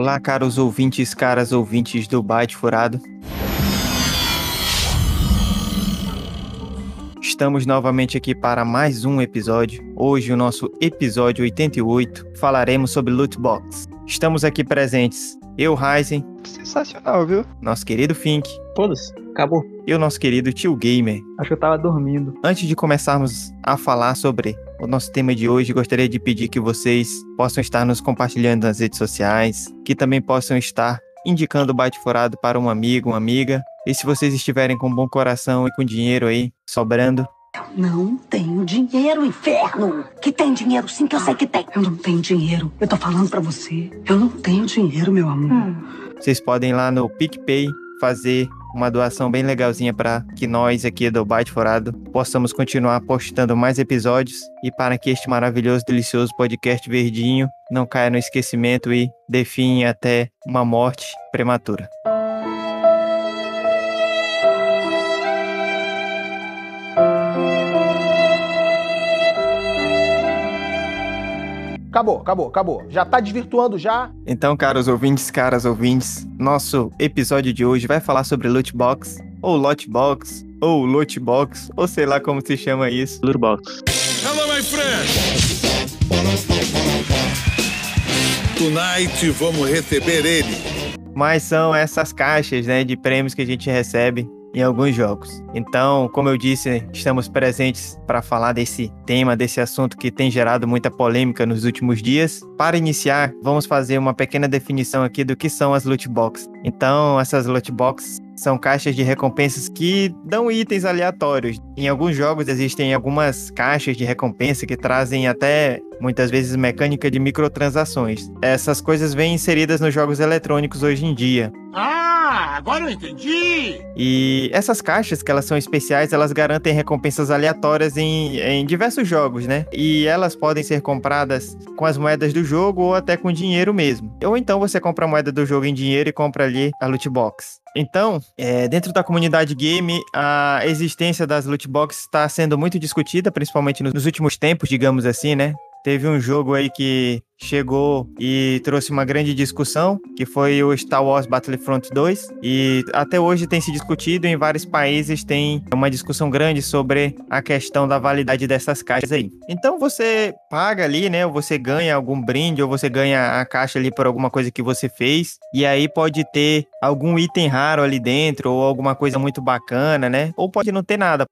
Olá, caros ouvintes, caras ouvintes do Byte Furado. Estamos novamente aqui para mais um episódio. Hoje, o nosso episódio 88, falaremos sobre loot box. Estamos aqui presentes eu, Ryzen, Sensacional, viu? nosso querido Fink Foda-se, acabou. E o nosso querido Tio Gamer. Acho que eu tava dormindo. Antes de começarmos a falar sobre o nosso tema de hoje, gostaria de pedir que vocês possam estar nos compartilhando nas redes sociais, que também possam estar indicando o Byte Furado para um amigo, uma amiga. E se vocês estiverem com bom coração e com dinheiro aí sobrando, Não tenho dinheiro, inferno! Que tem dinheiro sim, que eu sei que tem. Eu não tenho dinheiro. Eu tô falando pra você. Eu não tenho dinheiro, meu amor. vocês podem ir lá no PicPay fazer uma doação bem legalzinha para que nós aqui do Byte Furado possamos continuar postando mais episódios e para que este maravilhoso, delicioso podcast verdinho não caia no esquecimento e definhe até uma morte prematura. Acabou, acabou, acabou. Já tá desvirtuando já. Então, caros ouvintes, caras ouvintes, nosso episódio de hoje vai falar sobre loot box, ou lot box, ou loot box, ou sei lá como se chama isso. Loot box. Hello, my friend! Tonight vamos receber ele. Mas são essas caixas, né, de prêmios que a gente recebe em alguns jogos. Então, como eu disse, estamos presentes para falar desse tema, desse assunto que tem gerado muita polêmica nos últimos dias. Para iniciar, vamos fazer uma pequena definição aqui do que são as loot boxes. Então, essas loot boxes são caixas de recompensas que dão itens aleatórios. Em alguns jogos existem algumas caixas de recompensa que trazem até muitas vezes mecânica de microtransações. Essas coisas vêm inseridas nos jogos eletrônicos hoje em dia. Ah, agora eu entendi! E essas caixas, que elas são especiais, elas garantem recompensas aleatórias em, em diversos jogos, né? E elas podem ser compradas com as moedas do jogo ou até com dinheiro mesmo. Ou então você compra a moeda do jogo em dinheiro e compra ali a loot box. Então, é, dentro da comunidade game, a existência das loot boxes está sendo muito discutida, principalmente nos últimos tempos, digamos assim, né? Teve um jogo aí que chegou e trouxe uma grande discussão, que foi o Star Wars Battlefront 2, e até hoje tem se discutido em vários países tem uma discussão grande sobre a questão da validade dessas caixas aí. Então você paga ali, né, ou você ganha algum brinde ou você ganha a caixa ali por alguma coisa que você fez, e aí pode ter algum item raro ali dentro ou alguma coisa muito bacana, né? Ou pode não ter nada.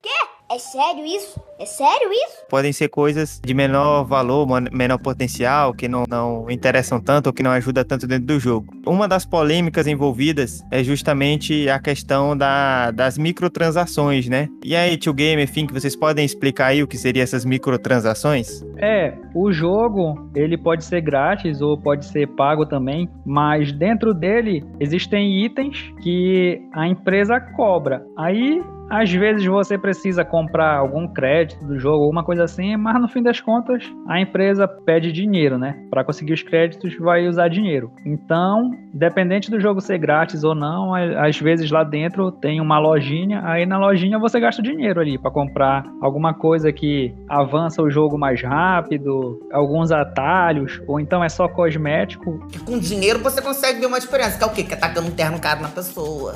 É sério isso? É sério isso? podem ser coisas de menor valor, menor potencial, que não, não interessam tanto ou que não ajudam tanto dentro do jogo. Uma das polêmicas envolvidas é justamente a questão da, das microtransações, né? E aí, tio Gamer, Fink, vocês podem explicar aí o que seriam essas microtransações? É, o jogo, ele pode ser grátis ou pode ser pago também, mas dentro dele existem itens que a empresa cobra. Aí, às vezes você precisa comprar algum crédito do jogo, alguma coisa assim, mas no fim das contas, a empresa pede dinheiro, né? Para conseguir os créditos, vai usar dinheiro. Então, dependente do jogo ser grátis ou não, às vezes lá dentro tem uma lojinha, aí na lojinha você gasta dinheiro ali para comprar alguma coisa que avança o jogo mais rápido, alguns atalhos, ou então é só cosmético. Com dinheiro você consegue ver uma diferença. Que é o quê? Que é tacando um terno caro na pessoa.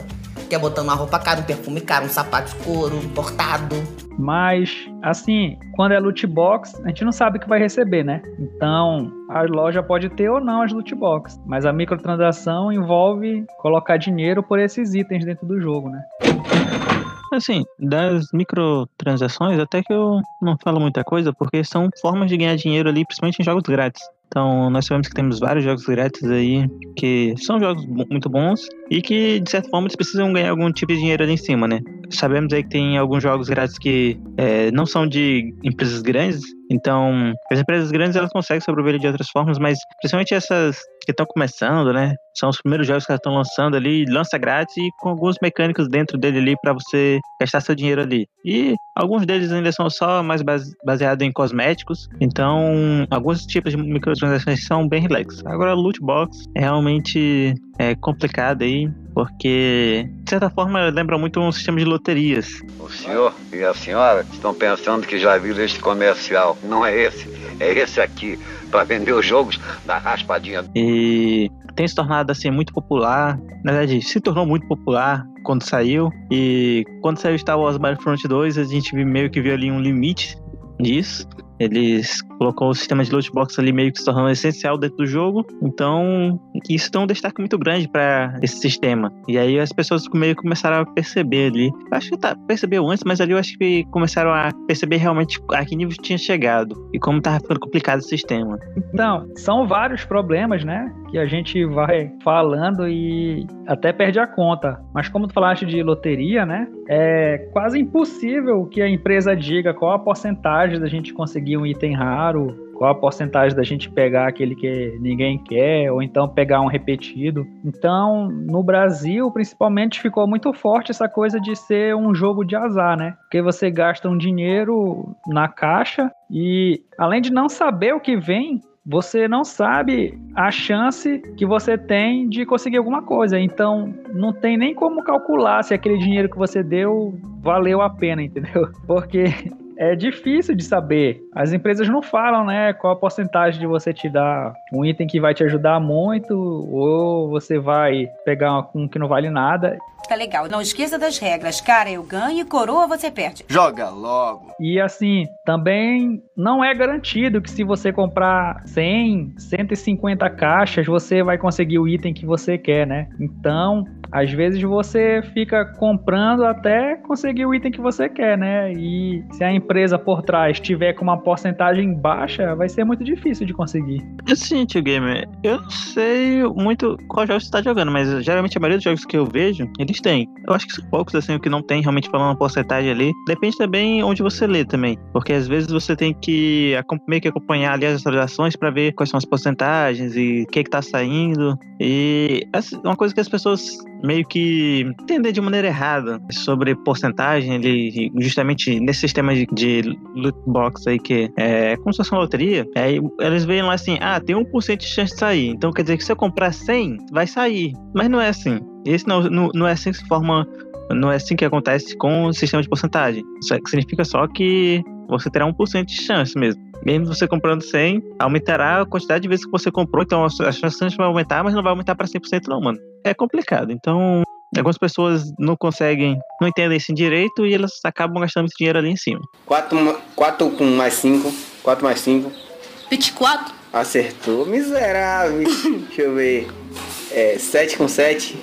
Que é botando uma roupa cara, um perfume caro, um sapato de couro importado. Mas, assim, quando é loot box, a gente não sabe o que vai receber, né? Então, a loja pode ter ou não as loot box. Mas a microtransação envolve colocar dinheiro por esses itens dentro do jogo, né? Assim, das microtransações, até que eu não falo muita coisa, porque são formas de ganhar dinheiro ali, principalmente em jogos grátis. Então, nós sabemos que temos vários jogos grátis aí, que são jogos muito bons e que, de certa forma, eles precisam ganhar algum tipo de dinheiro ali em cima, né? Sabemos aí que tem alguns jogos grátis que é, não são de empresas grandes, então as empresas grandes elas conseguem sobreviver de outras formas, mas principalmente essas que estão começando, né? São os primeiros jogos que elas estão lançando ali, lança grátis e com alguns mecânicos dentro dele ali para você gastar seu dinheiro ali. E alguns deles ainda são só mais base- baseados em cosméticos, então alguns tipos de microtransações são bem relax. Agora, loot box é realmente é, complicado aí, porque de certa forma lembra muito um sistema de loterias. O senhor e a senhora estão pensando que já viram este comercial. Não é esse, é esse aqui, para vender os jogos da raspadinha. E tem se tornado assim muito popular. Na verdade, se tornou muito popular quando saiu. E quando saiu Star Wars Battlefront 2, a gente meio que viu ali um limite disso. Eles colocou o sistema de loot box ali meio que se tornando essencial dentro do jogo. Então, isso tem um destaque muito grande para esse sistema. E aí as pessoas meio que começaram a perceber ali. Acho que tá, percebeu antes, mas ali eu acho que começaram a perceber realmente a que nível tinha chegado e como tava ficando complicado o sistema. Então, são vários problemas, né? Que a gente vai falando e até perde a conta. Mas como tu falaste de loteria, né? É quase impossível que a empresa diga qual a porcentagem da gente conseguir um item raro, qual a porcentagem da gente pegar aquele que ninguém quer, ou então pegar um repetido. Então, no Brasil, principalmente, ficou muito forte essa coisa de ser um jogo de azar, né? Porque você gasta um dinheiro na caixa e, além de não saber o que vem, você não sabe a chance que você tem de conseguir alguma coisa. Então, não tem nem como calcular se aquele dinheiro que você deu valeu a pena, entendeu? Porque é difícil de saber. As empresas não falam, né, qual a porcentagem de você te dar um item que vai te ajudar muito ou você vai pegar um que não vale nada. Tá legal. Não esqueça das regras. Cara, eu ganho e coroa você perde. Joga logo. E assim, também não é garantido que se você comprar 100, 150 caixas, você vai conseguir o item que você quer, né? Então, às vezes você fica comprando até conseguir o item que você quer, né? E se a empresa por trás tiver com uma porcentagem baixa, vai ser muito difícil de conseguir. Assim, tio Gamer, eu não sei muito qual jogo você está jogando, mas geralmente a maioria dos jogos que eu vejo, eles têm. Eu acho que são poucos, assim, o que não tem realmente falando uma porcentagem ali. Depende também onde você lê também. Porque às vezes você tem que meio que acompanhar ali as atualizações para ver quais são as porcentagens e o que, que tá saindo. E assim, uma coisa que as pessoas meio que entender de maneira errada sobre porcentagem, ele justamente nesse sistema de, de loot box aí que é como se fosse uma loteria, aí eles veem lá assim, ah, tem 1% de chance de sair. Então quer dizer que se eu comprar 100, vai sair. Mas não é assim. Esse não, não, não é assim que se forma não é assim que acontece com o sistema de porcentagem. Isso significa só que você terá 1% de chance mesmo. Mesmo você comprando 100, aumentará a quantidade de vezes que você comprou, então as chances vão aumentar, mas não vai aumentar para 100% não, mano. É complicado. Então, algumas pessoas não conseguem, não entendem isso direito e elas acabam gastando esse dinheiro ali em cima. 4, 4 com mais 5, 4 mais 5. 24. Acertou, miserável. Deixa eu ver. É, 7 com 7.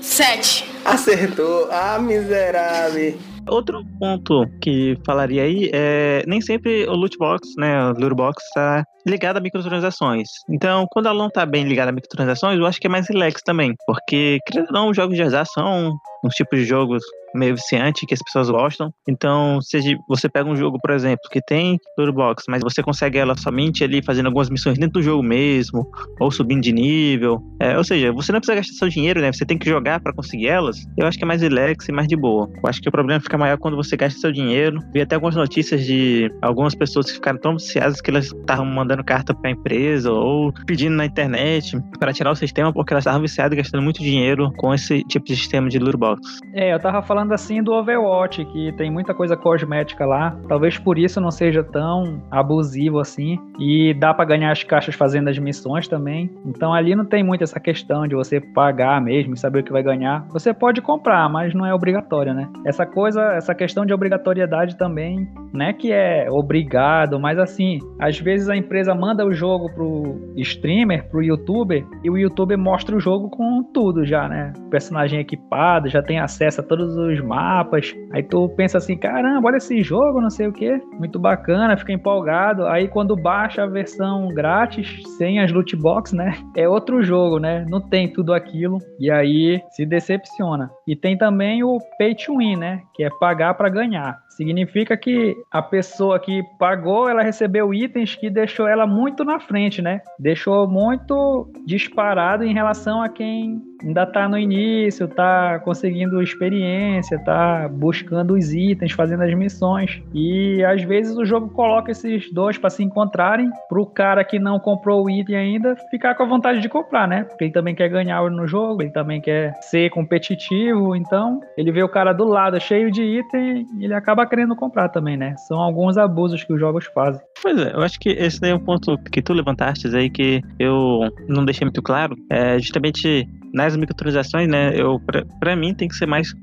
7. Acertou, ah, miserável. Outro ponto que falaria aí é nem sempre o loot box, né, o loot box está ligado a microtransações. Então, quando ela não está bem ligada a microtransações, eu acho que é mais relax também, porque querendo ou não, os jogos de azar são uns tipos de jogos meio viciante que as pessoas gostam. Então, se você pega um jogo, por exemplo, que tem loot box, mas você consegue ela somente ali fazendo algumas missões dentro do jogo mesmo, ou subindo de nível. É, ou seja, você não precisa gastar seu dinheiro, né? Você tem que jogar para conseguir elas. Eu acho que é mais relax e mais de boa. Eu acho que o problema fica maior quando você gasta seu dinheiro. Vi até algumas notícias de algumas pessoas que ficaram tão viciadas que elas estavam mandando carta para empresa ou pedindo na internet para tirar o sistema porque elas estavam viciadas gastando muito dinheiro com esse tipo de sistema de loot box. É, eu tava falando assim do Overwatch, que tem muita coisa cosmética lá. Talvez por isso não seja tão abusivo assim. E dá para ganhar as caixas fazendo as missões também. Então ali não tem muito essa questão de você pagar mesmo e saber o que vai ganhar. Você pode comprar, mas não é obrigatório, né? Essa coisa, essa questão de obrigatoriedade também, não é que é obrigado, mas assim, às vezes a empresa manda o jogo pro streamer, pro youtuber, e o youtuber mostra o jogo com tudo já, né? O personagem equipado, já tem acesso a todos os mapas. Aí tu pensa assim, caramba, olha esse jogo, não sei o que, muito bacana, fica empolgado. Aí quando baixa a versão grátis, sem as loot box, né? É outro jogo, né? Não tem tudo aquilo. E aí se decepciona. E tem também o pay to win, né? Que é pagar para ganhar. Significa que a pessoa que pagou, ela recebeu itens que deixou ela muito na frente, né? Deixou muito disparado em relação a quem ainda tá no início, tá conseguindo experiência, tá buscando os itens, fazendo as missões. E às vezes o jogo coloca esses dois para se encontrarem, pro cara que não comprou o item ainda ficar com a vontade de comprar, né? Porque ele também quer ganhar no jogo, ele também quer ser competitivo competitivo, então ele vê o cara do lado cheio de item e ele acaba querendo comprar também, né? São alguns abusos que os jogos fazem. Pois é, eu acho que esse daí é um ponto que tu levantaste aí que eu não deixei muito claro. É justamente nas microtransações, né, eu, pra, pra, mim tem que ser mais,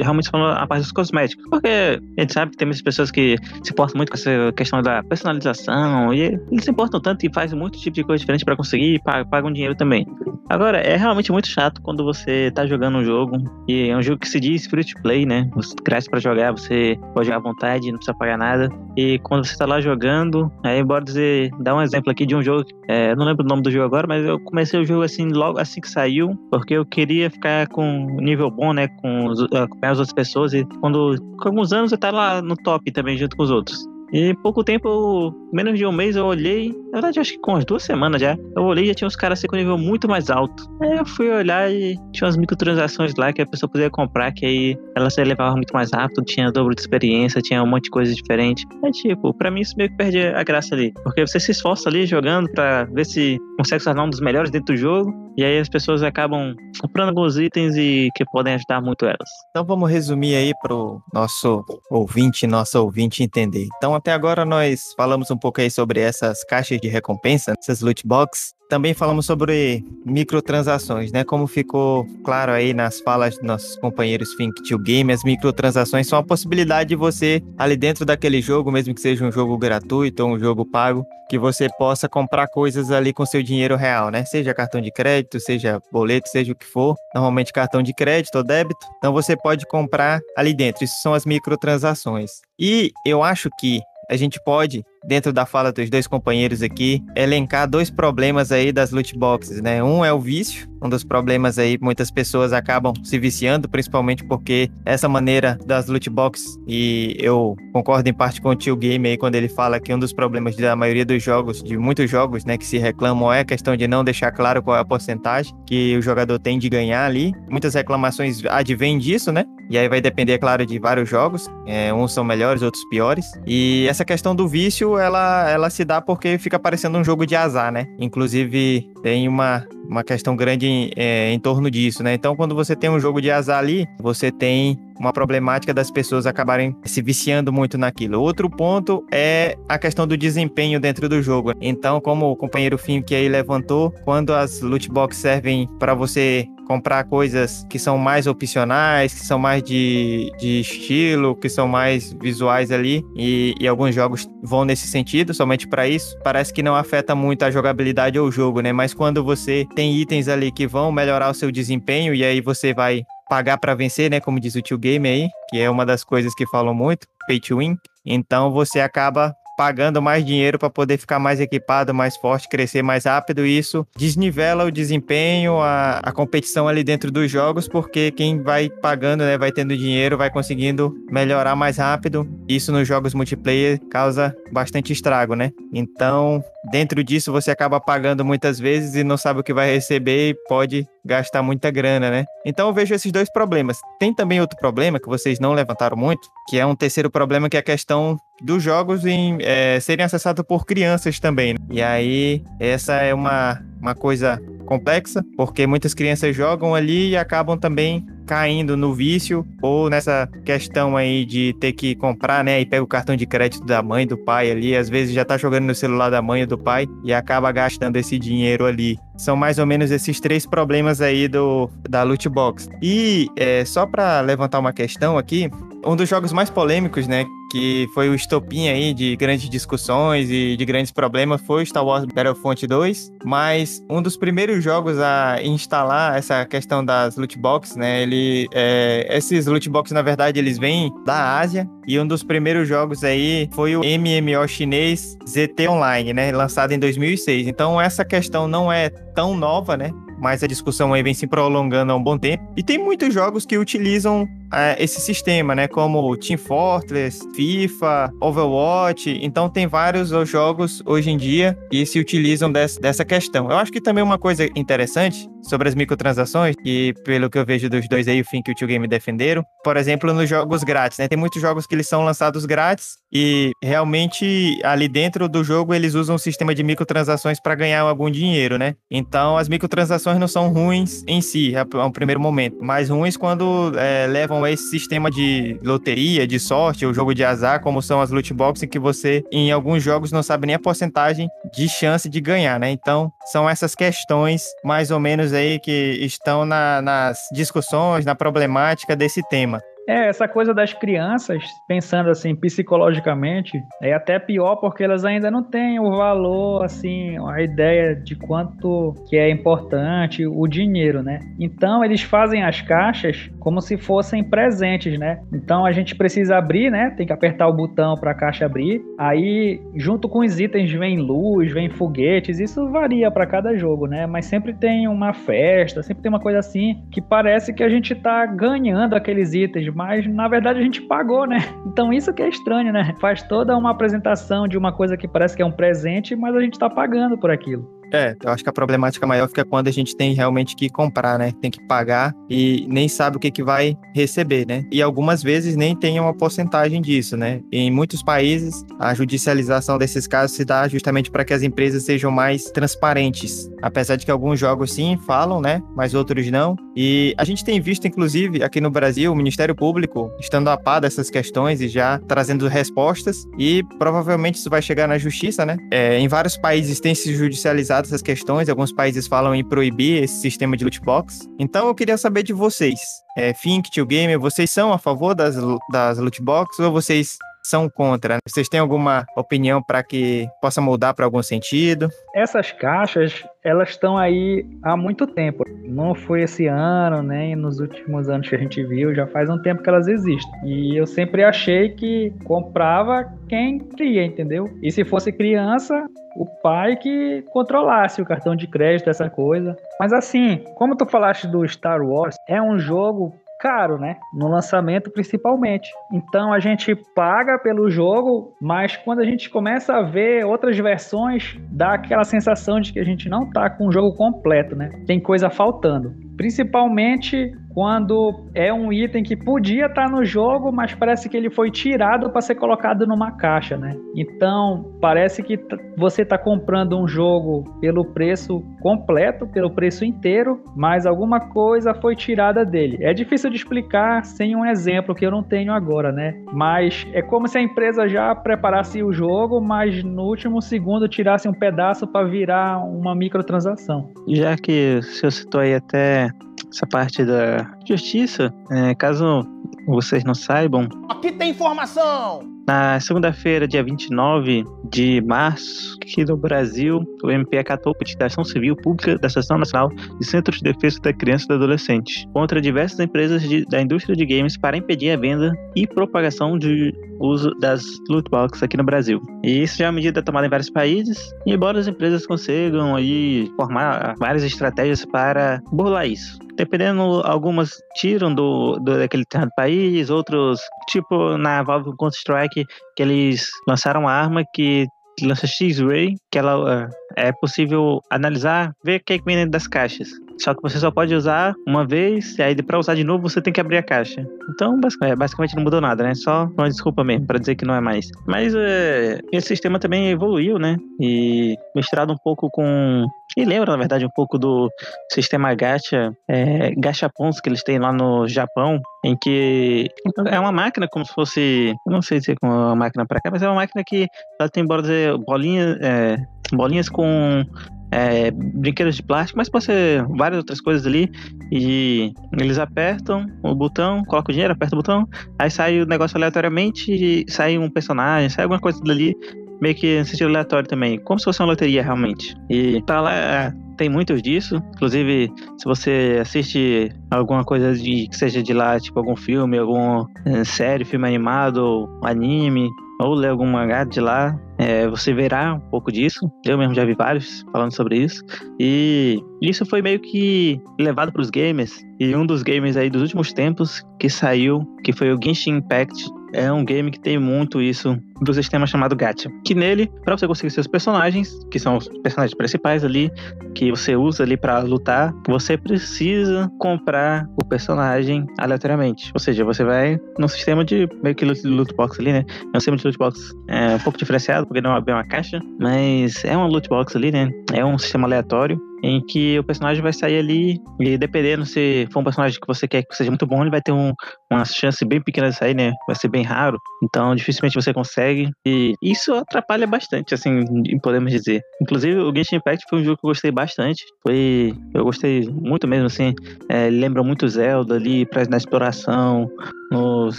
realmente falando a parte dos cosméticos, porque a gente sabe que tem muitas pessoas que se importam muito com essa questão da personalização, e eles se importam tanto e fazem muito tipo de coisa diferente para conseguir e pagam, dinheiro também. Agora, é realmente muito chato quando você tá jogando um jogo, e é um jogo que se diz free to play, né, você cresce para jogar, você pode jogar à vontade, não precisa pagar nada, e quando você tá lá jogando, aí bora dizer, dar um exemplo aqui de um jogo, é, não lembro o nome do jogo agora, mas eu comecei o jogo assim, logo assim que saiu, porque eu queria ficar com nível bom, né? Com acompanhar as outras pessoas. E quando com alguns anos eu tava lá no top também, junto com os outros. E pouco tempo, menos de um mês, eu olhei. Na verdade, acho que com umas duas semanas já. Eu olhei e já tinha uns caras com nível muito mais alto. Aí eu fui olhar e tinha umas microtransações lá que a pessoa podia comprar, que aí ela se elevava muito mais rápido, tinha dobro de experiência, tinha um monte de coisa diferente. É tipo, pra mim isso meio que perde a graça ali. Porque você se esforça ali jogando pra ver se consegue se tornar um dos melhores dentro do jogo. E aí as pessoas acabam comprando alguns itens e que podem ajudar muito elas. Então vamos resumir aí pro nosso ouvinte, nossa ouvinte entender. Então até agora nós falamos um pouco aí sobre essas caixas de recompensa, essas loot box. Também falamos sobre microtransações, né? Como ficou claro aí nas falas dos nossos companheiros Think to Game, as microtransações são a possibilidade de você, ali dentro daquele jogo, mesmo que seja um jogo gratuito ou um jogo pago, que você possa comprar coisas ali com seu dinheiro real, né? Seja cartão de crédito, seja boleto, seja o que for. Normalmente cartão de crédito ou débito. Então você pode comprar ali dentro. Isso são as microtransações. E eu acho que a gente pode dentro da fala dos dois companheiros aqui, elencar dois problemas aí das loot boxes, né? Um é o vício, um dos problemas aí, muitas pessoas acabam se viciando, principalmente porque essa maneira das loot boxes, e eu concordo em parte com o tio Game aí quando ele fala que um dos problemas da maioria dos jogos, de muitos jogos, né, que se reclamam é a questão de não deixar claro qual é a porcentagem que o jogador tem de ganhar ali. Muitas reclamações advêm disso, né? E aí vai depender, é claro, de vários jogos. É, uns são melhores, outros piores. E essa questão do vício ela, ela se dá porque fica parecendo um jogo de azar, né? Inclusive, tem uma, uma questão grande em, é, em torno disso, né? Então, quando você tem um jogo de azar ali, você tem uma problemática das pessoas acabarem se viciando muito naquilo. Outro ponto é a questão do desempenho dentro do jogo. Então, como o companheiro Fim que aí levantou, quando as loot boxes servem para você comprar coisas que são mais opcionais, que são mais de, de estilo, que são mais visuais ali, e, e alguns jogos vão nesse sentido, somente para isso. Parece que não afeta muito a jogabilidade ou o jogo, né? Mas quando você tem itens ali que vão melhorar o seu desempenho, e aí você vai pagar para vencer, né? Como diz o tio Game aí, que é uma das coisas que falam muito, pay to win. Então você acaba pagando mais dinheiro para poder ficar mais equipado, mais forte, crescer mais rápido. E isso desnivela o desempenho, a, a competição ali dentro dos jogos, porque quem vai pagando, né, vai tendo dinheiro, vai conseguindo melhorar mais rápido. Isso nos jogos multiplayer causa bastante estrago, né? Então, dentro disso, você acaba pagando muitas vezes e não sabe o que vai receber e pode gastar muita grana, né? Então eu vejo esses dois problemas. Tem também outro problema que vocês não levantaram muito, que é um terceiro problema, que é a questão dos jogos em é, serem acessados por crianças também. Né? E aí, essa é uma, uma coisa complexa, porque muitas crianças jogam ali e acabam também caindo no vício ou nessa questão aí de ter que comprar, né? E pega o cartão de crédito da mãe, do pai ali, às vezes já tá jogando no celular da mãe ou do pai e acaba gastando esse dinheiro ali. São mais ou menos esses três problemas aí do da loot box. E é, só para levantar uma questão aqui, um dos jogos mais polêmicos, né, que foi o estopim aí de grandes discussões e de grandes problemas foi Star Wars Battlefront 2, mas um dos primeiros jogos a instalar essa questão das loot boxes, né, ele, é, esses loot boxes, na verdade, eles vêm da Ásia, e um dos primeiros jogos aí foi o MMO chinês ZT Online, né, lançado em 2006. Então essa questão não é tão nova, né, mas a discussão aí vem se prolongando há um bom tempo. E tem muitos jogos que utilizam é, esse sistema, né? Como Team Fortress, FIFA, Overwatch. Então tem vários jogos hoje em dia que se utilizam dessa, questão. Eu acho que também uma coisa interessante sobre as microtransações, e pelo que eu vejo dos dois aí, o Fink e o Tio Game defenderam, por exemplo, nos jogos grátis, né? Tem muitos jogos que eles são lançados grátis e realmente ali dentro do jogo eles usam um sistema de microtransações para ganhar algum dinheiro, né? Então as microtransações não são ruins em si, a um primeiro momento, mas ruins quando é, levam a esse sistema de loteria, de sorte, ou jogo de azar, como são as loot boxes, que você em alguns jogos não sabe nem a porcentagem de chance de ganhar, né? Então são essas questões mais ou menos aí que estão na, nas discussões, na problemática desse tema. É, essa coisa das crianças, pensando assim psicologicamente, é até pior porque elas ainda não têm o valor, assim, a ideia de quanto que é importante o dinheiro, né? Então eles fazem as caixas como se fossem presentes, né? Então a gente precisa abrir, né? Tem que apertar o botão para a caixa abrir. Aí, junto com os itens vem luz, vem foguetes. Isso varia para cada jogo, né? Mas sempre tem uma festa, sempre tem uma coisa assim que parece que a gente tá ganhando aqueles itens mas na verdade a gente pagou, né? Então isso que é estranho, né? Faz toda uma apresentação de uma coisa que parece que é um presente, mas a gente tá pagando por aquilo. É, eu acho que a problemática maior fica quando a gente tem realmente que comprar, né? Tem que pagar e nem sabe o que, que vai receber, né? E algumas vezes nem tem uma porcentagem disso, né? Em muitos países, a judicialização desses casos se dá justamente para que as empresas sejam mais transparentes. Apesar de que alguns jogos sim falam, né? Mas outros não. E a gente tem visto, inclusive, aqui no Brasil, o Ministério Público estando a par dessas questões e já trazendo respostas. E provavelmente isso vai chegar na justiça, né? É, em vários países tem se judicializado essas questões, alguns países falam em proibir esse sistema de loot box. Então eu queria saber de vocês, é, Fink, Tio Gamer, vocês são a favor das, das loot box ou vocês são contra? Vocês têm alguma opinião para que possa mudar para algum sentido? Essas caixas, elas estão aí há muito tempo. Não foi esse ano, nem nos últimos anos que a gente viu, já faz um tempo que elas existem. E eu sempre achei que comprava quem cria, entendeu? E se fosse criança, o pai que controlasse o cartão de crédito, essa coisa. Mas assim, como tu falaste do Star Wars, é um jogo caro, né? No lançamento principalmente. Então a gente paga pelo jogo, mas quando a gente começa a ver outras versões, dá aquela sensação de que a gente não tá com o jogo completo, né? Tem coisa faltando. Principalmente quando é um item que podia estar tá no jogo, mas parece que ele foi tirado para ser colocado numa caixa, né? Então, parece que você está comprando um jogo pelo preço completo, pelo preço inteiro, mas alguma coisa foi tirada dele. É difícil de explicar sem um exemplo que eu não tenho agora, né? Mas é como se a empresa já preparasse o jogo, mas no último segundo tirasse um pedaço para virar uma microtransação. Já que você citou aí até essa parte da justiça, é, caso vocês não saibam. Aqui tem informação! Na segunda-feira, dia 29 de março, aqui no Brasil, o MP acatou a petição civil pública da Associação Nacional de Centros de Defesa da Criança e do Adolescente contra diversas empresas de, da indústria de games para impedir a venda e propagação de uso das loot boxes aqui no Brasil. E isso já é uma medida tomada em vários países, e embora as empresas consigam aí formar várias estratégias para burlar isso. Dependendo, algumas tiram do, do daquele país, outros, tipo na Valve Counter-Strike, que eles lançaram uma arma que lança X-Ray, que ela é possível analisar, ver o que, é que vem dentro das caixas. Só que você só pode usar uma vez, e aí para usar de novo você tem que abrir a caixa. Então, é, basicamente não mudou nada, né? Só uma desculpa mesmo, para dizer que não é mais. Mas é, esse sistema também evoluiu, né? E misturado um pouco com. E lembra, na verdade, um pouco do sistema gacha, é, gachapons que eles têm lá no Japão, em que é uma máquina como se fosse. Não sei como é uma máquina para cá, mas é uma máquina que ela tem, bolinhas, é, bolinhas com é, brinquedos de plástico, mas pode ser várias outras coisas ali. E eles apertam o botão, colocam o dinheiro, apertam o botão, aí sai o negócio aleatoriamente e sai um personagem, sai alguma coisa dali, meio que no sentido aleatório também, como se fosse uma loteria realmente. E tá lá, tem muitos disso. Inclusive, se você assiste alguma coisa de que seja de lá, tipo algum filme, algum é, série, filme animado, anime, ou lê algum mangá de lá, é, você verá um pouco disso. Eu mesmo já vi vários falando sobre isso. E isso foi meio que levado para os gamers. E um dos games aí dos últimos tempos que saiu, que foi o Genshin Impact, é um game que tem muito isso do sistema chamado Gacha. Que nele, para você conseguir seus personagens, que são os personagens principais ali, que você usa ali para lutar, você precisa comprar o personagem aleatoriamente. Ou seja, você vai num sistema de meio que loot, loot box ali, né? É um sistema de loot box é, um pouco diferenciado, porque não é uma caixa, mas é uma loot box ali, né? É um sistema aleatório em que o personagem vai sair ali e dependendo se for um personagem que você quer que seja muito bom, ele vai ter um, uma chance bem pequena de sair, né? Vai ser bem raro. Então, dificilmente você consegue. E isso atrapalha bastante, assim, podemos dizer. Inclusive, o Genshin Impact foi um jogo que eu gostei bastante. Foi. Eu gostei muito mesmo, assim. É, lembra muito Zelda ali, na exploração, nos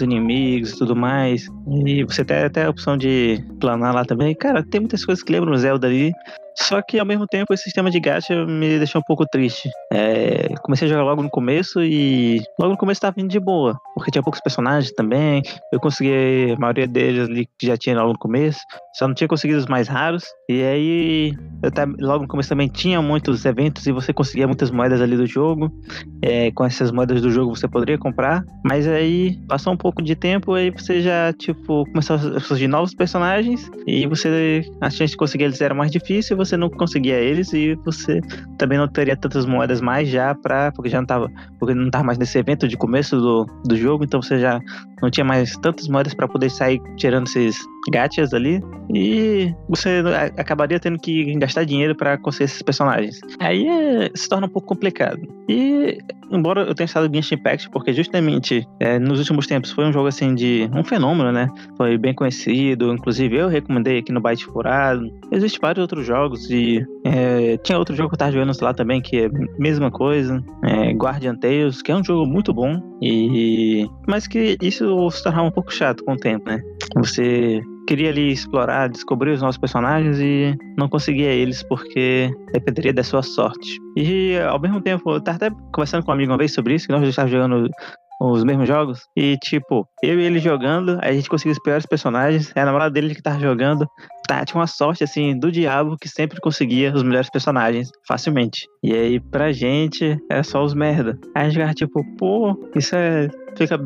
inimigos e tudo mais. E você tem até a opção de planar lá também. Cara, tem muitas coisas que lembram Zelda ali. Só que ao mesmo tempo esse sistema de gacha me deixou um pouco triste. É, comecei a jogar logo no começo e logo no começo tava vindo de boa, porque tinha poucos personagens também. Eu consegui a maioria deles ali que já tinha logo no começo, só não tinha conseguido os mais raros. E aí eu logo no começo também tinha muitos eventos e você conseguia muitas moedas ali do jogo. É, com essas moedas do jogo você poderia comprar, mas aí passou um pouco de tempo e você já tipo começou a surgir novos personagens e você a chance de conseguir eles era mais difícil você não conseguia eles e você também não teria tantas moedas mais já para porque já não tava, porque não tava mais nesse evento de começo do, do jogo, então você já não tinha mais tantas moedas para poder sair tirando esses gachas ali e você acabaria tendo que gastar dinheiro para conseguir esses personagens. Aí é, se torna um pouco complicado. E embora eu tenha estado Genshin Impact, porque justamente é, nos últimos tempos foi um jogo assim de um fenômeno, né? Foi bem conhecido, inclusive eu recomendei aqui no Byte Furado. Existem vários outros jogos e é, tinha outro jogo que eu tava jogando lá também que é mesma coisa, é, Guardian Tales, que é um jogo muito bom e mas que isso se tornava um pouco chato com o tempo, né? Você queria ali explorar, descobrir os novos personagens e não conseguia eles porque dependeria da sua sorte. E ao mesmo tempo, eu tava até conversando com um amigo uma vez sobre isso, que nós estávamos jogando os mesmos jogos. E, tipo, eu e ele jogando, a gente conseguiu os piores personagens. É a namorada dele que tava jogando. Tá, tinha uma sorte, assim, do diabo que sempre conseguia os melhores personagens facilmente. E aí, pra gente, era só os merda. Aí a gente ficava tipo, pô, isso é. Fica,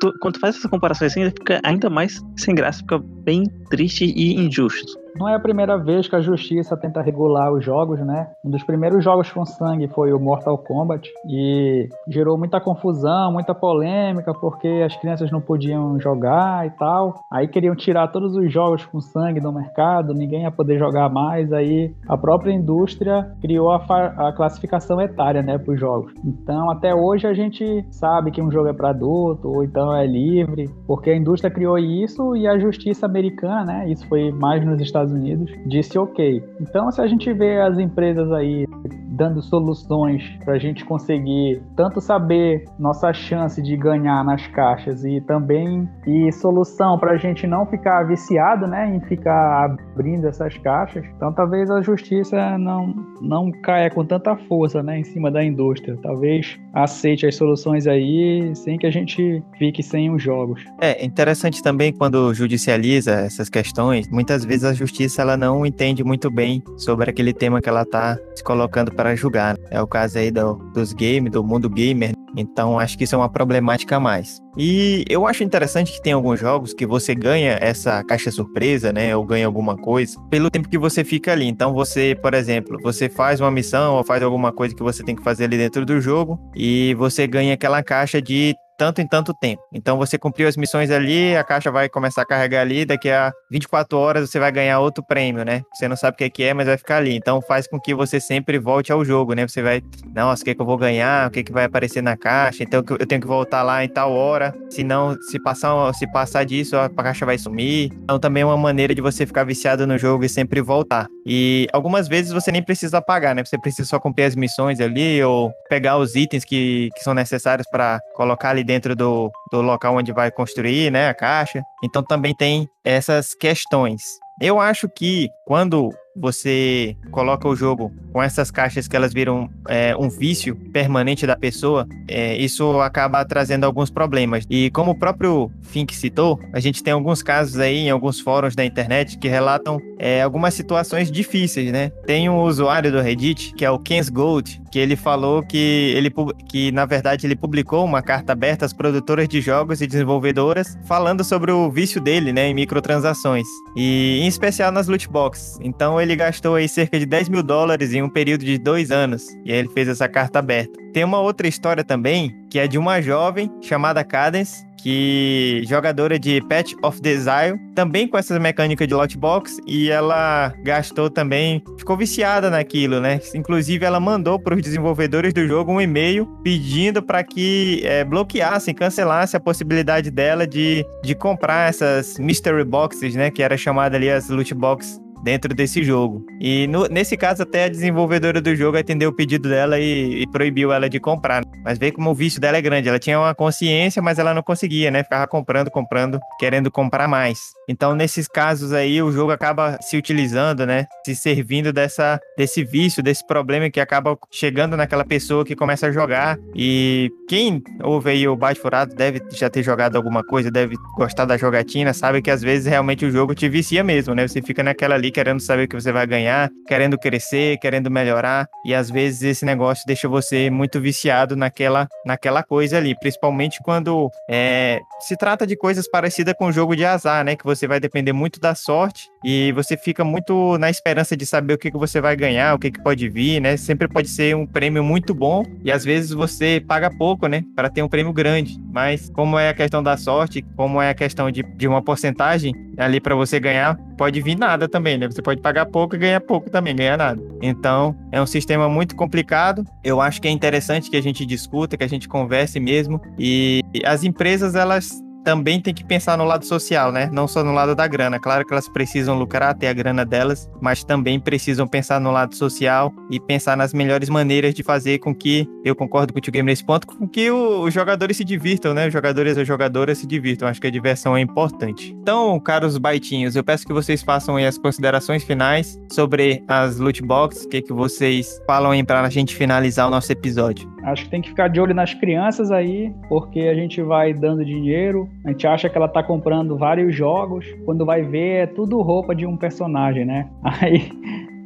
tu, quando tu faz essa comparação assim, fica ainda mais sem graça, fica bem triste e injusto. Não é a primeira vez que a justiça tenta regular os jogos, né? Um dos primeiros jogos com sangue foi o Mortal Kombat e gerou muita confusão, muita polêmica, porque as crianças não podiam jogar e tal. Aí queriam tirar todos os jogos com sangue do mercado, ninguém ia poder jogar mais. Aí a própria indústria criou a, a classificação etária, né, para os jogos. Então até hoje a gente sabe que um jogo é para adulto ou então é livre, porque a indústria criou isso e a justiça americana, né? Isso foi mais nos Estados Estados Unidos disse ok. Então, se a gente vê as empresas aí dando soluções para a gente conseguir tanto saber nossa chance de ganhar nas caixas e também e solução para a gente não ficar viciado, né, em ficar abrindo essas caixas. Então, talvez a justiça não não caia com tanta força, né, em cima da indústria. Talvez aceite as soluções aí sem que a gente fique sem os jogos. É interessante também quando judicializa essas questões. Muitas vezes a justiça ela não entende muito bem sobre aquele tema que ela está se colocando para julgar. É o caso aí do, dos games, do mundo gamer. Então acho que isso é uma problemática a mais. E eu acho interessante que tem alguns jogos que você ganha essa caixa surpresa, né? Ou ganha alguma coisa pelo tempo que você fica ali. Então você, por exemplo, você faz uma missão ou faz alguma coisa que você tem que fazer ali dentro do jogo e você ganha aquela caixa de tanto em tanto tempo. Então você cumpriu as missões ali, a caixa vai começar a carregar ali, daqui a 24 horas você vai ganhar outro prêmio, né? Você não sabe o que é, mas vai ficar ali. Então faz com que você sempre volte ao jogo, né? Você vai, nossa, o que, que eu vou ganhar? O que, que vai aparecer na caixa? Então eu tenho que voltar lá em tal hora. Se não, se passar, se passar disso, a caixa vai sumir. Então também é uma maneira de você ficar viciado no jogo e sempre voltar. E algumas vezes você nem precisa pagar, né? Você precisa só cumprir as missões ali ou pegar os itens que, que são necessários para colocar ali dentro do, do local onde vai construir, né, a caixa. Então também tem essas questões. Eu acho que quando você coloca o jogo com essas caixas que elas viram é, um vício permanente da pessoa, é, isso acaba trazendo alguns problemas. E como o próprio Fink citou, a gente tem alguns casos aí em alguns fóruns da internet que relatam é, algumas situações difíceis, né? Tem um usuário do Reddit, que é o Ken's Gold, que ele falou que ele que na verdade ele publicou uma carta aberta às produtoras de jogos e desenvolvedoras falando sobre o vício dele, né, em microtransações e em especial nas loot boxes. Então ele gastou aí cerca de 10 mil dólares em um período de dois anos e aí ele fez essa carta aberta. Tem uma outra história também que é de uma jovem chamada Cadence que jogadora de Patch of Desire, também com essas mecânicas de lockbox, e ela gastou também, ficou viciada naquilo, né? Inclusive, ela mandou para os desenvolvedores do jogo um e-mail pedindo para que é, bloqueassem, cancelassem a possibilidade dela de, de comprar essas mystery boxes, né? Que era chamada ali as loot boxes dentro desse jogo. E no, nesse caso, até a desenvolvedora do jogo atendeu o pedido dela e, e, proibiu ela de comprar. Mas veio como o vício dela é grande. Ela tinha uma consciência, mas ela não conseguia, né? Ficava comprando, comprando, querendo comprar mais. Então, nesses casos aí, o jogo acaba se utilizando, né? Se servindo dessa, desse vício, desse problema que acaba chegando naquela pessoa que começa a jogar. E quem ouve aí o Bate Furado deve já ter jogado alguma coisa, deve gostar da jogatina, sabe que às vezes realmente o jogo te vicia mesmo, né? Você fica naquela ali querendo saber o que você vai ganhar, querendo crescer, querendo melhorar, e às vezes esse negócio deixa você muito viciado naquela, naquela coisa ali, principalmente quando é, se trata de coisas parecidas com o jogo de azar, né? Que você vai depender muito da sorte e você fica muito na esperança de saber o que, que você vai ganhar, o que, que pode vir, né? Sempre pode ser um prêmio muito bom e às vezes você paga pouco, né? Para ter um prêmio grande. Mas como é a questão da sorte, como é a questão de, de uma porcentagem ali para você ganhar, pode vir nada também, né? Você pode pagar pouco e ganhar pouco também, ganhar nada. Então, é um sistema muito complicado. Eu acho que é interessante que a gente discuta, que a gente converse mesmo. E as empresas, elas também tem que pensar no lado social, né? Não só no lado da grana. Claro que elas precisam lucrar, ter a grana delas, mas também precisam pensar no lado social e pensar nas melhores maneiras de fazer com que, eu concordo com o Tio Game nesse ponto, com que o, os jogadores se divirtam, né? Os jogadores e jogadoras se divirtam. Acho que a diversão é importante. Então, caros baitinhos, eu peço que vocês façam aí as considerações finais sobre as loot boxes, o que, que vocês falam aí pra gente finalizar o nosso episódio. Acho que tem que ficar de olho nas crianças aí, porque a gente vai dando dinheiro, a gente acha que ela tá comprando vários jogos, quando vai ver é tudo roupa de um personagem, né? Aí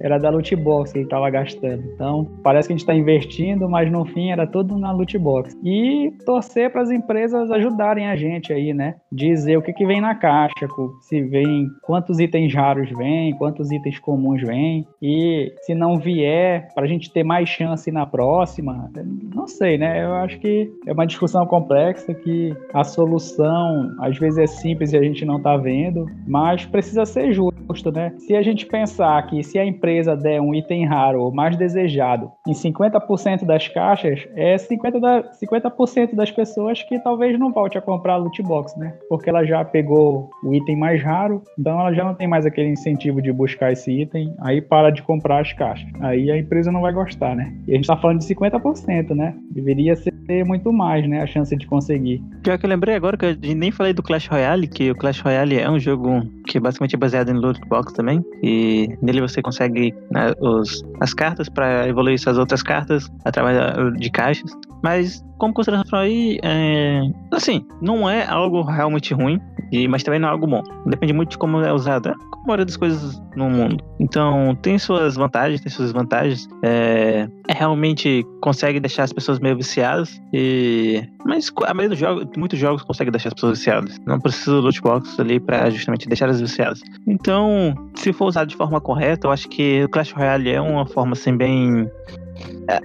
era da loot box que ele estava gastando. Então, parece que a gente está investindo, mas no fim era tudo na loot box. E torcer para as empresas ajudarem a gente aí, né? Dizer o que, que vem na caixa, se vem quantos itens raros vem, quantos itens comuns vem. E se não vier, para a gente ter mais chance na próxima, não sei, né? Eu acho que é uma discussão complexa que a solução às vezes é simples e a gente não está vendo, mas precisa ser justo, né? Se a gente pensar que se a empresa empresa der um item raro ou mais desejado em 50% das caixas, é 50%, da, 50 das pessoas que talvez não volte a comprar loot box, né? Porque ela já pegou o item mais raro, então ela já não tem mais aquele incentivo de buscar esse item, aí para de comprar as caixas. Aí a empresa não vai gostar, né? E a gente tá falando de 50%, né? Deveria ser muito mais, né? A chance de conseguir. Pior que eu lembrei agora que eu nem falei do Clash Royale, que o Clash Royale é um jogo que basicamente é baseado em loot box também, e nele você consegue né, os, as cartas para evoluir essas outras cartas através de caixas. Mas, como consideração aí, é, assim, não é algo realmente ruim, e, mas também não é algo bom. Depende muito de como é usada, como a maioria das coisas no mundo. Então, tem suas vantagens, tem suas desvantagens. É, é realmente consegue deixar as pessoas meio viciadas, e, mas a maioria dos jogos, muitos jogos consegue deixar as pessoas viciadas. Não precisa do loot box ali para justamente deixar as viciadas. Então, se for usado de forma correta, eu acho que o Clash Royale é uma forma assim bem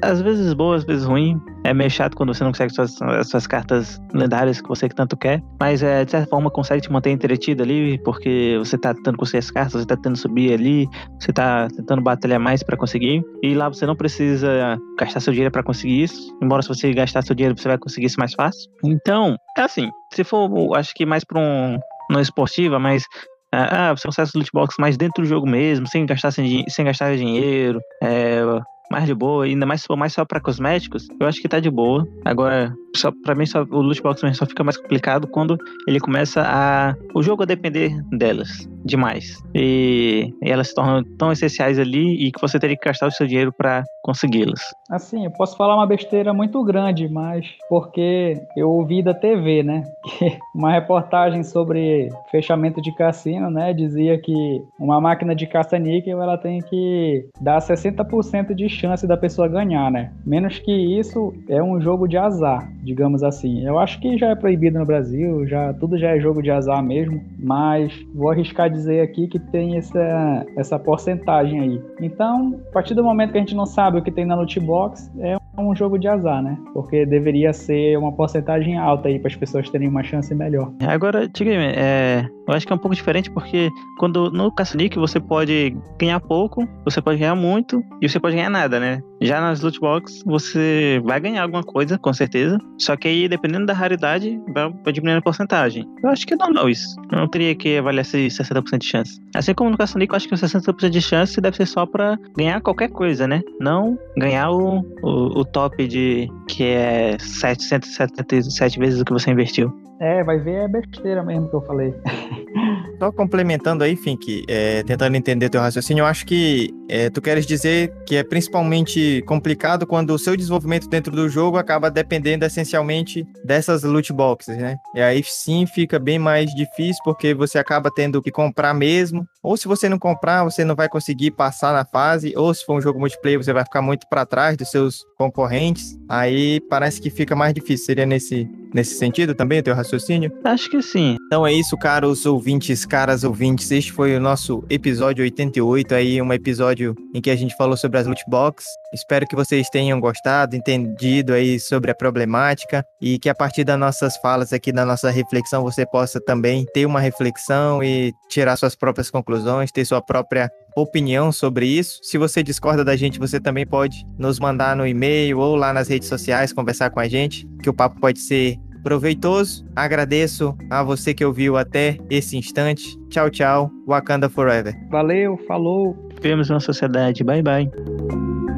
às vezes boa, às vezes ruim. É meio chato quando você não consegue suas, suas cartas lendárias que você tanto quer. Mas é, de certa forma consegue te manter entretido ali, porque você tá tentando conseguir as cartas, você tá tentando subir ali, você tá tentando batalhar mais para conseguir. E lá você não precisa gastar seu dinheiro para conseguir isso. Embora se você gastar seu dinheiro, você vai conseguir isso mais fácil. Então, é assim, se for, acho que mais pra um. Não esportiva, mas ah, você consegue loot box mais dentro do jogo mesmo, sem gastar, sem, sem gastar dinheiro. É, mais de boa, ainda mais se for mais só pra cosméticos, eu acho que tá de boa. Agora, só, pra mim, só, o loot box só fica mais complicado quando ele começa a. o jogo a depender delas demais. E, e elas se tornam tão essenciais ali e que você teria que gastar o seu dinheiro para consegui-las. Assim, eu posso falar uma besteira muito grande, mas porque eu ouvi da TV, né? Uma reportagem sobre fechamento de cassino, né? Dizia que uma máquina de caça-níquel ela tem que dar 60% de chance da pessoa ganhar, né? Menos que isso é um jogo de azar, digamos assim. Eu acho que já é proibido no Brasil, já tudo já é jogo de azar mesmo, mas vou arriscar dizer aqui que tem essa, essa porcentagem aí. Então, a partir do momento que a gente não sabe o que tem na loot box, é um jogo de azar, né? Porque deveria ser uma porcentagem alta aí para as pessoas terem uma chance melhor. Agora, diga é, eu acho que é um pouco diferente porque quando no Caçanique você pode ganhar pouco, você pode ganhar muito e você pode ganhar nada, né? Já nas loot box você vai ganhar alguma coisa, com certeza. Só que aí, dependendo da raridade, vai, diminuindo a porcentagem. Eu acho que é normal isso. Eu não teria que avaliar se 60% de chance. Assim como no Caçanique, eu acho que 60% de chance deve ser só para ganhar qualquer coisa, né? Não ganhar o, o, o top de que é 777 vezes o que você investiu. É, vai ver é besteira mesmo que eu falei. Só complementando aí, Fink, é, tentando entender teu raciocínio, eu acho que é, tu queres dizer que é principalmente complicado quando o seu desenvolvimento dentro do jogo acaba dependendo essencialmente dessas loot boxes, né? E aí sim fica bem mais difícil porque você acaba tendo que comprar mesmo, ou se você não comprar, você não vai conseguir passar na fase, ou se for um jogo multiplayer, você vai ficar muito para trás dos seus concorrentes. Aí parece que fica mais difícil. Seria nesse, nesse sentido também o teu raciocínio? Acho que sim. Então é isso, caros ouvintes, caras ouvintes. Este foi o nosso episódio 88 aí, um episódio em que a gente falou sobre as loot box. Espero que vocês tenham gostado, entendido aí sobre a problemática e que a partir das nossas falas aqui, da nossa reflexão, você possa também ter uma reflexão e tirar suas próprias conclusões, ter sua própria opinião sobre isso. Se você discorda da gente, você também pode nos mandar no e-mail ou lá nas redes sociais conversar com a gente, que o papo pode ser proveitoso. Agradeço a você que ouviu até esse instante. Tchau, tchau. Wakanda Forever. Valeu, falou. Vemos na sociedade. Bye, bye.